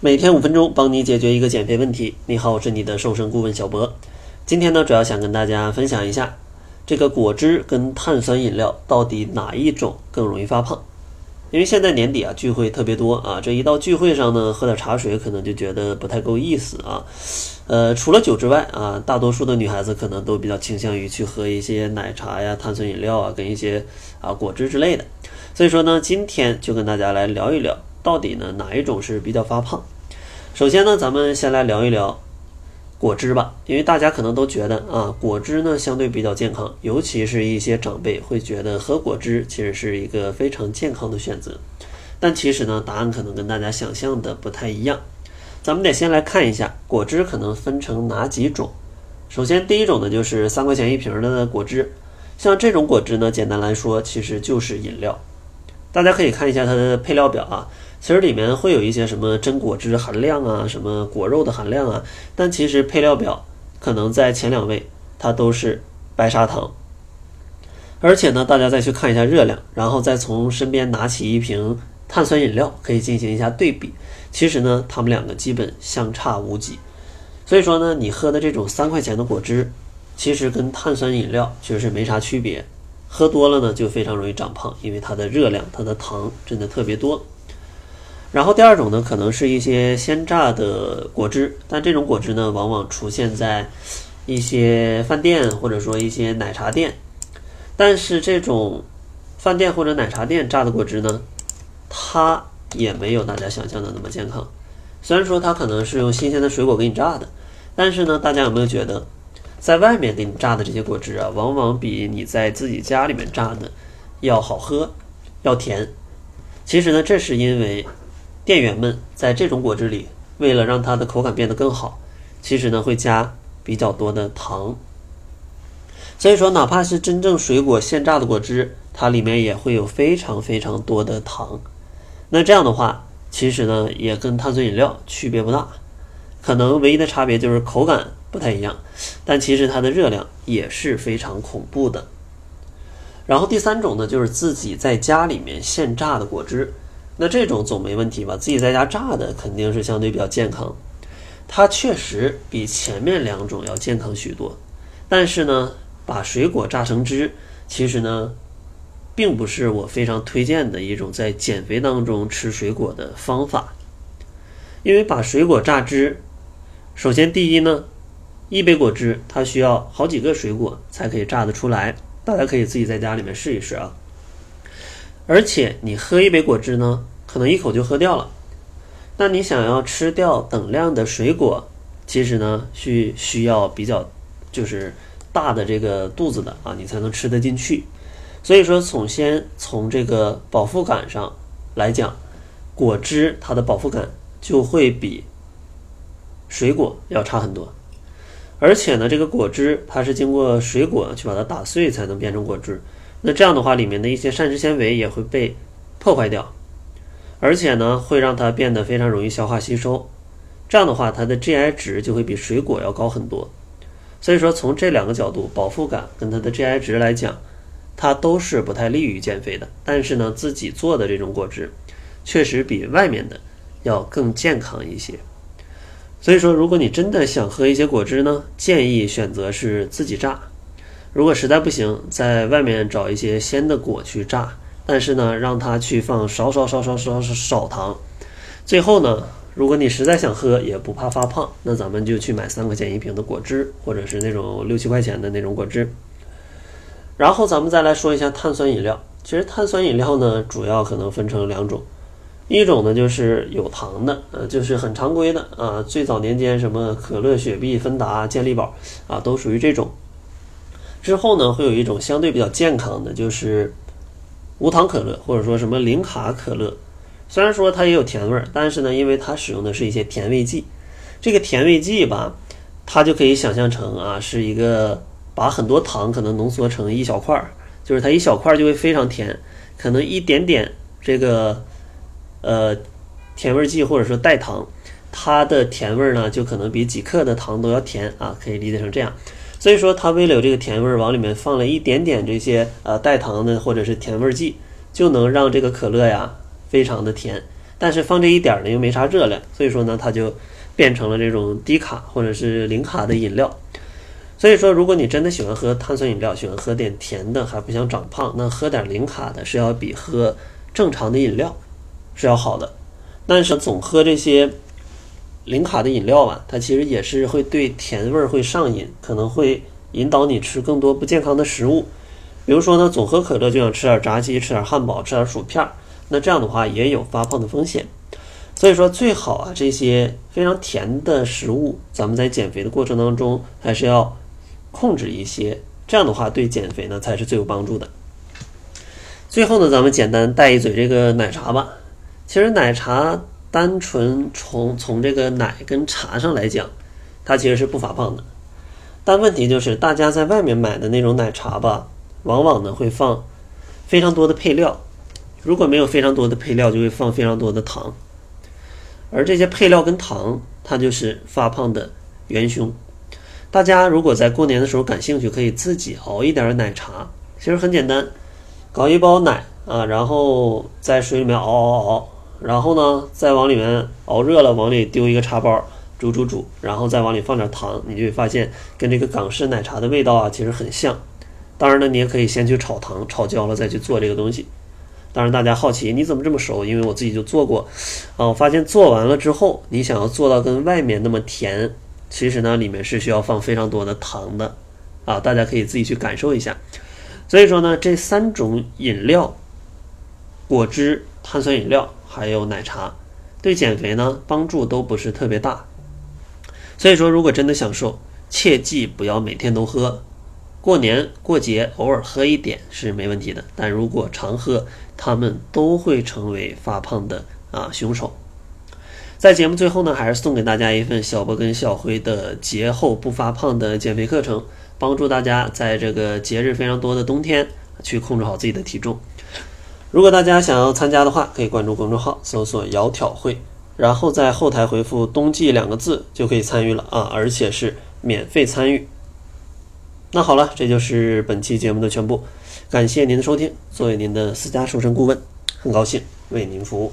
每天五分钟，帮你解决一个减肥问题。你好，我是你的瘦身顾问小博。今天呢，主要想跟大家分享一下，这个果汁跟碳酸饮料到底哪一种更容易发胖？因为现在年底啊，聚会特别多啊，这一到聚会上呢，喝点茶水可能就觉得不太够意思啊。呃，除了酒之外啊，大多数的女孩子可能都比较倾向于去喝一些奶茶呀、碳酸饮料啊，跟一些啊果汁之类的。所以说呢，今天就跟大家来聊一聊。到底呢哪一种是比较发胖？首先呢，咱们先来聊一聊果汁吧，因为大家可能都觉得啊，果汁呢相对比较健康，尤其是一些长辈会觉得喝果汁其实是一个非常健康的选择。但其实呢，答案可能跟大家想象的不太一样。咱们得先来看一下果汁可能分成哪几种。首先，第一种呢就是三块钱一瓶的果汁，像这种果汁呢，简单来说其实就是饮料。大家可以看一下它的配料表啊。其实里面会有一些什么真果汁含量啊，什么果肉的含量啊，但其实配料表可能在前两位它都是白砂糖。而且呢，大家再去看一下热量，然后再从身边拿起一瓶碳酸饮料，可以进行一下对比。其实呢，它们两个基本相差无几。所以说呢，你喝的这种三块钱的果汁，其实跟碳酸饮料其实是没啥区别。喝多了呢，就非常容易长胖，因为它的热量、它的糖真的特别多。然后第二种呢，可能是一些鲜榨的果汁，但这种果汁呢，往往出现在一些饭店或者说一些奶茶店。但是这种饭店或者奶茶店榨的果汁呢，它也没有大家想象的那么健康。虽然说它可能是用新鲜的水果给你榨的，但是呢，大家有没有觉得，在外面给你榨的这些果汁啊，往往比你在自己家里面榨的要好喝，要甜？其实呢，这是因为。店员们在这种果汁里，为了让它的口感变得更好，其实呢会加比较多的糖。所以说，哪怕是真正水果现榨的果汁，它里面也会有非常非常多的糖。那这样的话，其实呢也跟碳酸饮料区别不大，可能唯一的差别就是口感不太一样，但其实它的热量也是非常恐怖的。然后第三种呢，就是自己在家里面现榨的果汁。那这种总没问题吧？自己在家榨的肯定是相对比较健康，它确实比前面两种要健康许多。但是呢，把水果榨成汁，其实呢，并不是我非常推荐的一种在减肥当中吃水果的方法。因为把水果榨汁，首先第一呢，一杯果汁它需要好几个水果才可以榨得出来，大家可以自己在家里面试一试啊。而且你喝一杯果汁呢，可能一口就喝掉了。那你想要吃掉等量的水果，其实呢需需要比较就是大的这个肚子的啊，你才能吃得进去。所以说，从先从这个饱腹感上来讲，果汁它的饱腹感就会比水果要差很多。而且呢，这个果汁它是经过水果去把它打碎才能变成果汁。那这样的话，里面的一些膳食纤维也会被破坏掉，而且呢，会让它变得非常容易消化吸收。这样的话，它的 GI 值就会比水果要高很多。所以说，从这两个角度，饱腹感跟它的 GI 值来讲，它都是不太利于减肥的。但是呢，自己做的这种果汁，确实比外面的要更健康一些。所以说，如果你真的想喝一些果汁呢，建议选择是自己榨。如果实在不行，在外面找一些鲜的果去榨，但是呢，让它去放少少少少少少少糖。最后呢，如果你实在想喝，也不怕发胖，那咱们就去买三块钱一瓶的果汁，或者是那种六七块钱的那种果汁。然后咱们再来说一下碳酸饮料。其实碳酸饮料呢，主要可能分成两种，一种呢就是有糖的，呃，就是很常规的啊，最早年间什么可乐、雪碧、芬达、健力宝啊，都属于这种。之后呢，会有一种相对比较健康的，就是无糖可乐，或者说什么零卡可乐。虽然说它也有甜味儿，但是呢，因为它使用的是一些甜味剂，这个甜味剂吧，它就可以想象成啊，是一个把很多糖可能浓缩成一小块儿，就是它一小块儿就会非常甜，可能一点点这个呃甜味剂或者说代糖，它的甜味呢，就可能比几克的糖都要甜啊，可以理解成这样。所以说，它为了有这个甜味儿，往里面放了一点点这些呃代糖的或者是甜味剂，就能让这个可乐呀非常的甜。但是放这一点儿呢又没啥热量，所以说呢它就变成了这种低卡或者是零卡的饮料。所以说，如果你真的喜欢喝碳酸饮料，喜欢喝点甜的，还不想长胖，那喝点零卡的是要比喝正常的饮料是要好的。但是总喝这些零卡的饮料吧，它其实也是会对甜味儿会上瘾，可能会引导你吃更多不健康的食物。比如说呢，总喝可乐就想吃点炸鸡、吃点汉堡、吃点薯片，那这样的话也有发胖的风险。所以说，最好啊，这些非常甜的食物，咱们在减肥的过程当中还是要。控制一些，这样的话对减肥呢才是最有帮助的。最后呢，咱们简单带一嘴这个奶茶吧。其实奶茶单纯从从这个奶跟茶上来讲，它其实是不发胖的。但问题就是大家在外面买的那种奶茶吧，往往呢会放非常多的配料。如果没有非常多的配料，就会放非常多的糖。而这些配料跟糖，它就是发胖的元凶。大家如果在过年的时候感兴趣，可以自己熬一点奶茶。其实很简单，搞一包奶啊，然后在水里面熬熬熬，然后呢再往里面熬热了，往里丢一个茶包，煮煮煮，然后再往里放点糖，你就会发现跟这个港式奶茶的味道啊其实很像。当然呢，你也可以先去炒糖，炒焦了再去做这个东西。当然大家好奇你怎么这么熟？因为我自己就做过啊，我发现做完了之后，你想要做到跟外面那么甜。其实呢，里面是需要放非常多的糖的，啊，大家可以自己去感受一下。所以说呢，这三种饮料，果汁、碳酸饮料还有奶茶，对减肥呢帮助都不是特别大。所以说，如果真的想瘦，切记不要每天都喝。过年过节偶尔喝一点是没问题的，但如果常喝，他们都会成为发胖的啊凶手。在节目最后呢，还是送给大家一份小波跟小辉的节后不发胖的减肥课程，帮助大家在这个节日非常多的冬天去控制好自己的体重。如果大家想要参加的话，可以关注公众号，搜索“窈窕会”，然后在后台回复“冬季”两个字就可以参与了啊，而且是免费参与。那好了，这就是本期节目的全部，感谢您的收听。作为您的私家瘦身顾问，很高兴为您服务。